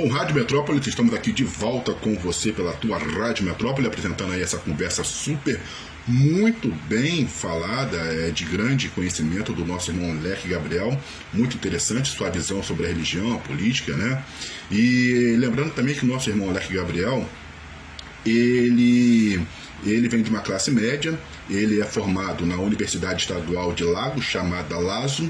Bom, Rádio Metrópole, estamos aqui de volta com você pela tua Rádio Metrópole, apresentando aí essa conversa super, muito bem falada, é, de grande conhecimento do nosso irmão Leque Gabriel, muito interessante sua visão sobre a religião, a política, né? E lembrando também que o nosso irmão Leque Gabriel, ele, ele vem de uma classe média, ele é formado na Universidade Estadual de Lagos, chamada LASO,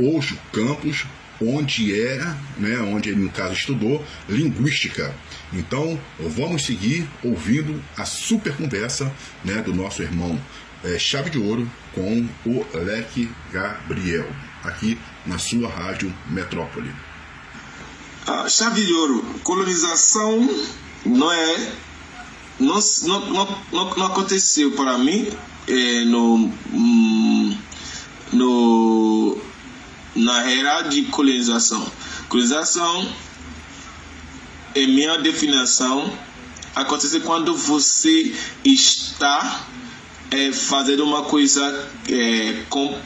Ojo Campos, onde é, né, onde ele no caso estudou linguística. Então, vamos seguir ouvindo a super conversa, né, do nosso irmão é, Chave de Ouro com o Leque Gabriel, aqui na sua rádio Metrópole. A chave de ouro, colonização não é não, não, não, não aconteceu para mim é, no na era de colonização. Colonização, em minha definição, acontece quando você está é, fazendo uma coisa é, com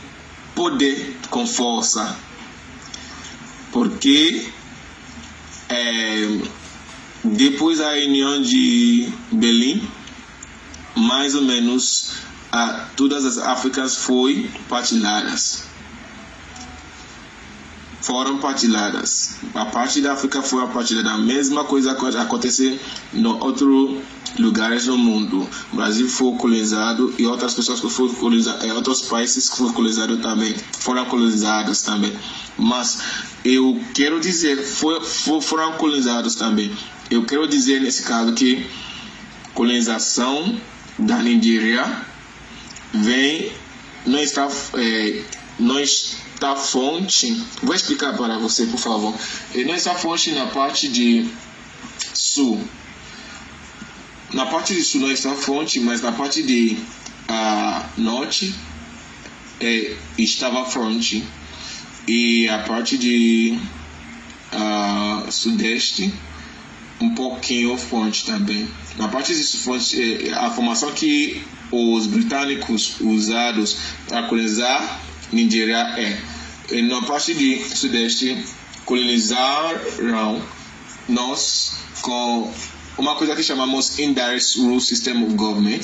poder, com força. Porque é, depois da reunião de Berlim, mais ou menos a, todas as Áfricas foram partilhadas foram partilhadas. A parte da África foi partilhada. A mesma coisa aconteceu em outros lugares do mundo. O Brasil foi colonizado e outras pessoas que foram colonizadas, eh, outros países foram colonizados também foram colonizados também. Mas eu quero dizer, foi, foram colonizados também. Eu quero dizer nesse caso que colonização da Nigéria vem não está é, não está fonte. Vou explicar para você por favor. Não está fonte na parte de sul. Na parte de sul não está fonte mas na parte de uh, norte é, estava fonte. E a parte de sudeste um pouquinho fonte também. Na parte de fonte é, a formação que os britânicos usados para colonizar Nigéria é. E na parte de sudeste colonizaram nós com uma coisa que chamamos Indirect Rule System of Government,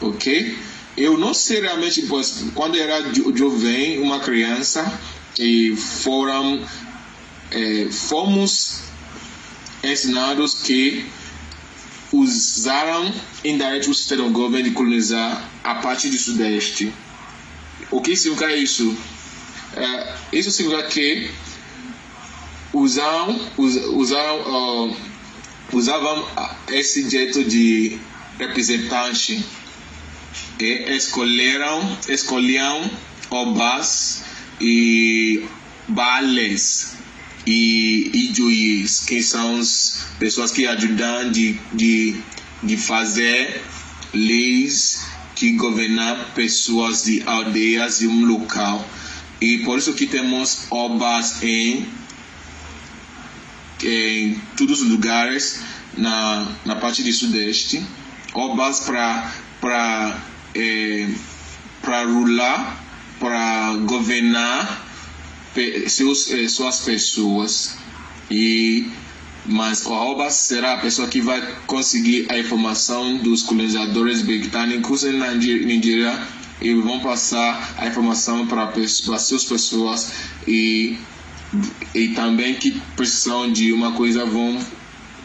ok? Eu não sei realmente, pois, quando era jovem, uma criança, e foram, é, fomos ensinados que usaram indirect system of government de colonizar a parte do sudeste. O que significa isso? É, isso significa que usaram, usaram, uh, usavam esse jeito de representante e escolheram, escolhiam obas e bales e, e que são as pessoas que ajudam de, de, de fazer leis que governam pessoas de aldeias de um local. E por isso que temos obras em, em todos os lugares na, na parte do sudeste. Obras para é, para rular, para governar seus, eh, suas pessoas e mas o Oba será a pessoa que vai conseguir a informação dos colonizadores britânicos em Nigéria e vão passar a informação para, para suas pessoas e, e também que precisam de uma coisa vão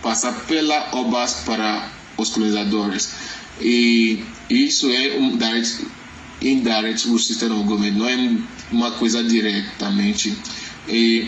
passar pela OBAS para os colonizadores. E isso é um direct, indirect system of government, não é uma coisa diretamente. E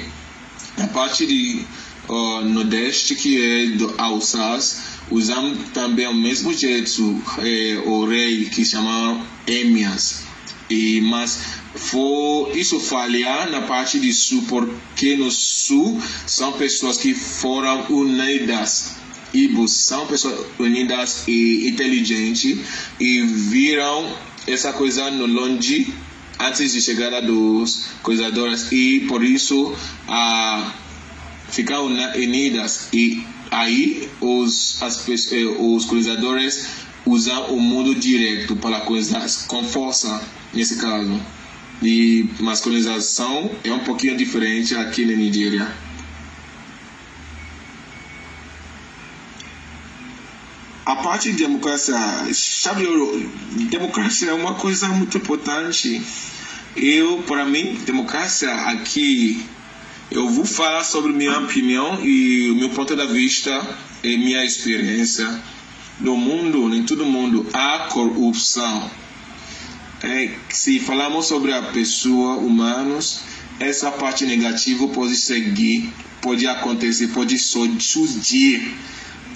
a parte de uh, Nordeste, que é do Alsace, usamos também o mesmo jeito é, o rei que chama Emias. E, mas for, isso falha na parte de sul, porque no sul são pessoas que foram unidas. Ibos são pessoas unidas e inteligentes e viram essa coisa no longe antes de chegada dos coisadores e por isso a ficaram unidas e aí os, as, eh, os colonizadores usam o mundo direto para colonizar com força, nesse caso. E, mas colonização é um pouquinho diferente aqui na Nigéria. a parte de democracia, sabe, democracia é uma coisa muito importante. Eu, para mim, democracia aqui eu vou falar sobre minha opinião e o meu ponto de vista e minha experiência. No mundo, em todo mundo, há corrupção. É, se falamos sobre a pessoa, humanos, essa parte negativa pode seguir, pode acontecer, pode surgir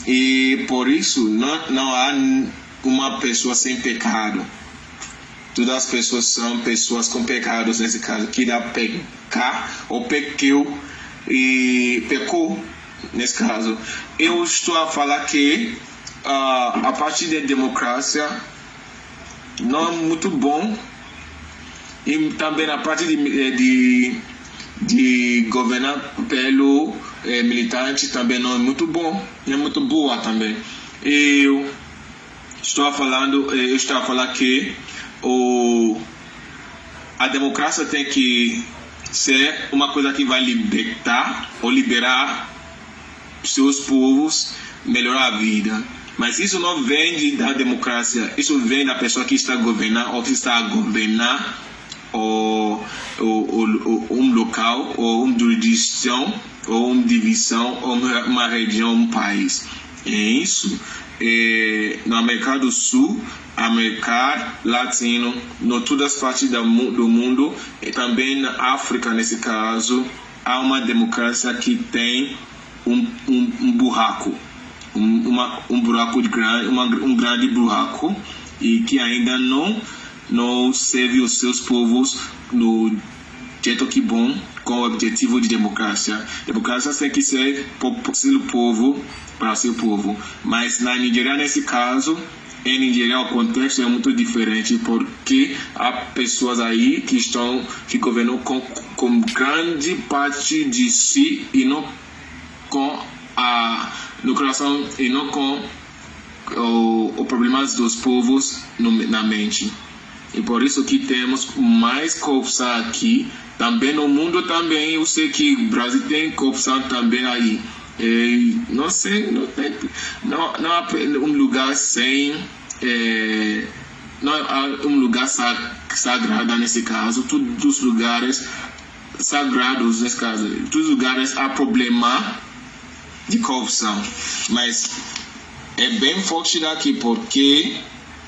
e por isso não, não há uma pessoa sem pecado. Todas as pessoas são pessoas com pecados nesse caso. Que dá pecar ou pequeu e pecou nesse caso. Eu estou a falar que uh, a parte da democracia não é muito bom e também a parte de, de, de governar pelo é, militante também não é muito bom, não é muito boa também. Eu estou falando, é, eu estou a falar que o, a democracia tem que ser uma coisa que vai libertar ou liberar seus povos, melhorar a vida. Mas isso não vem da democracia, isso vem da pessoa que está a governar ou que está a governar ou, ou, ou um local ou uma jurisdição ou uma divisão, ou uma região, um país. É isso. É, na América do Sul, América Latino, em todas as partes do mundo, e também na África, nesse caso, há uma democracia que tem um, um, um buraco, um, uma, um buraco grande, uma, um grande buraco, e que ainda não, não serve os seus povos no jeito que bom com o objetivo de democracia. Democracia tem que ser pelo povo, para seu povo. Mas na Nigéria, nesse caso, em Nigéria o contexto é muito diferente porque há pessoas aí que estão que governam com, com grande parte de si e não com a no coração e não com os problemas dos povos no, na mente. E por isso que temos mais corrupção aqui também no mundo também, eu sei que o Brasil tem corrupção também aí. E não sei, não, tem, não, não há um lugar sem. É, não há um lugar sagrado nesse caso. Todos os lugares sagrados nesse caso. Todos os lugares há problema de corrupção. Mas é bem forte daqui porque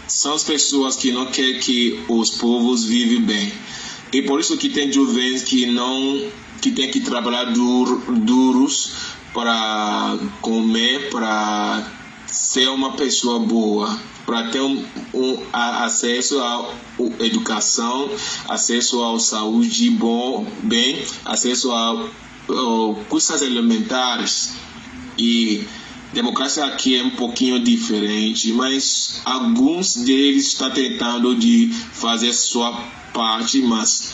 são as pessoas que não querem que os povos vivem bem. E por isso que tem jovens que não que tem que trabalhar dur, duros para comer, para ser uma pessoa boa, para ter um, um a, acesso à educação, acesso à saúde bom, bem, acesso a, a custas elementares e democracia aqui é um pouquinho diferente, mas alguns deles estão tentando de fazer sua parte, mas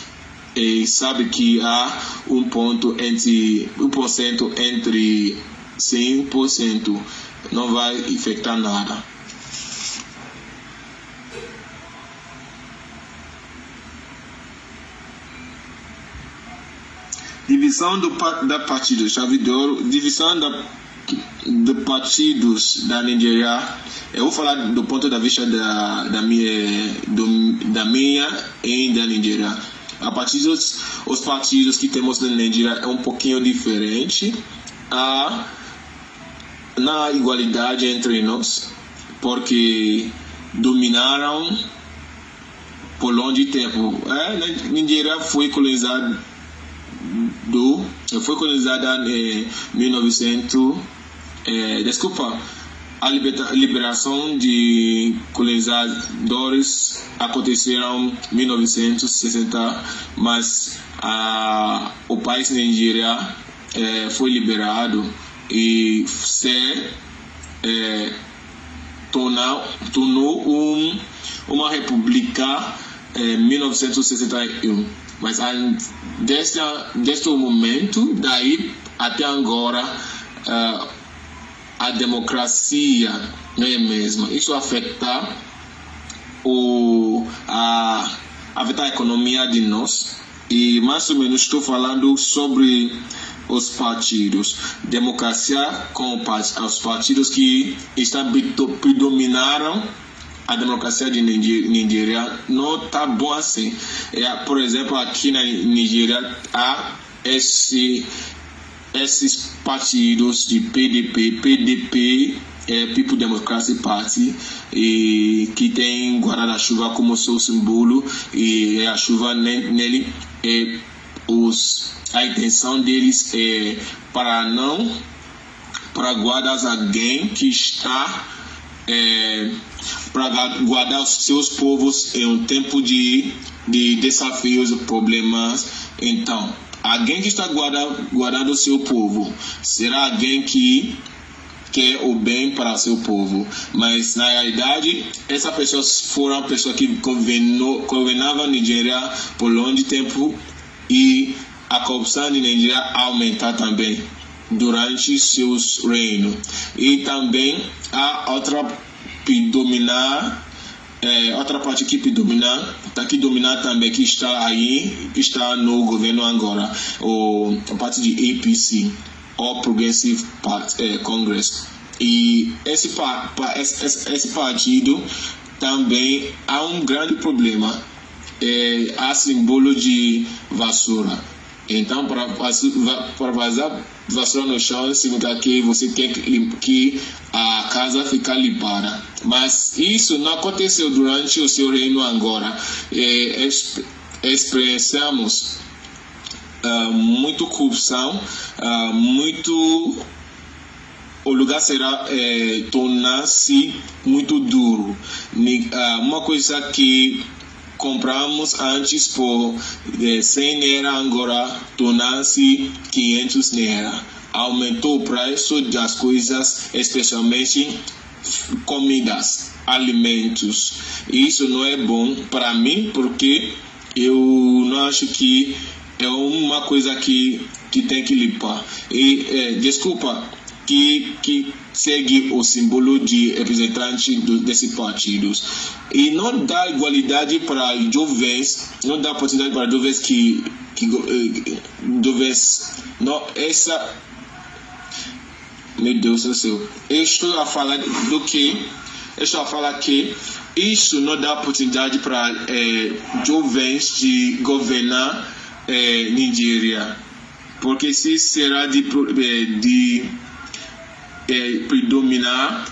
eh, sabe que há um ponto entre um por cento entre 100%, não vai afetar nada. Divisão do, da partido, chave de ouro, divisão da, de partidos da Nigéria eu vou falar do ponto de vista da, da, minha, do, da minha e da Nigéria. A partir dos os partidos que temos na Nigéria é um pouquinho diferente a, na igualdade entre nós, porque dominaram por longo tempo. É, Nigéria foi colonizada do foi colonizada em 1900 é, desculpa a liberação de colonizadores aconteceram em 1960, mas a, o país Nigéria é, foi liberado e se é, tornou, tornou um, uma república em 1961. Mas desde, desde o momento, daí até agora, uh, a democracia não é mesmo. Isso afeta o a afeta a economia de nós, E mais ou menos estou falando sobre os partidos. Democracia com os partidos que estão predominaram a democracia de Nigéria não está bom assim. É, por exemplo, aqui na Nigéria há esse, esses partidos de PDP, PDP, é, People Democratic Party, e, que tem guarda-chuva como seu símbolo, e a chuva nele, é, os, a intenção deles é para não para guardar alguém que está é, para guardar os seus povos em um tempo de, de desafios e problemas. Então, alguém que está guardando, guardando o seu povo será alguém que quer o bem para seu povo, mas na realidade essa pessoa foi uma pessoa que governou, a Nigéria por longo tempo e a corrupção na Nigéria aumentar também durante seus reinos. E também a outra dominar é, outra parte que dominar está que dominar também que está aí que está no governo agora o a parte de APC All Progressive Part, é, Congress. E esse, pa, pa, esse, esse partido também há um grande problema é, há símbolo de vassoura então, para, para vazar vassoura no chão, significa que você quer que a casa fique limpada. Mas isso não aconteceu durante o seu reino agora. É, experienciamos uh, muito corrupção, uh, muito o lugar será é, tornar-se muito duro. Uma coisa que compramos antes por 100 naira agora tornar-se 500 naira. Aumentou o preço das coisas, especialmente comidas, alimentos. Isso não é bom para mim porque eu não acho que é uma coisa que, que tem que limpar. E, é, desculpa, que, que segue o símbolo de representante do, desses partidos. E não dá igualdade para jovens, não dá oportunidade para jovens que, que eh, jovens, não, essa meu Deus do céu, eu estou a falar do que, eu estou a falar que isso não dá oportunidade para eh, jovens de governar eh, Nigéria, porque se será de, de é, predominar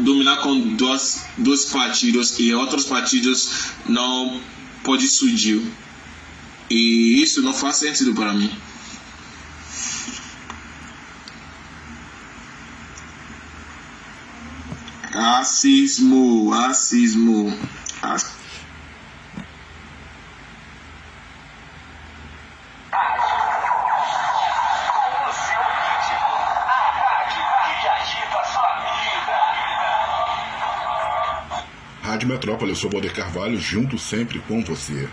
dominar com dois, dois partidos e outros partidos não pode surgir. E isso não faz sentido para mim. Racismo racismo Metrópole, eu sou Boder Carvalho, junto sempre com você.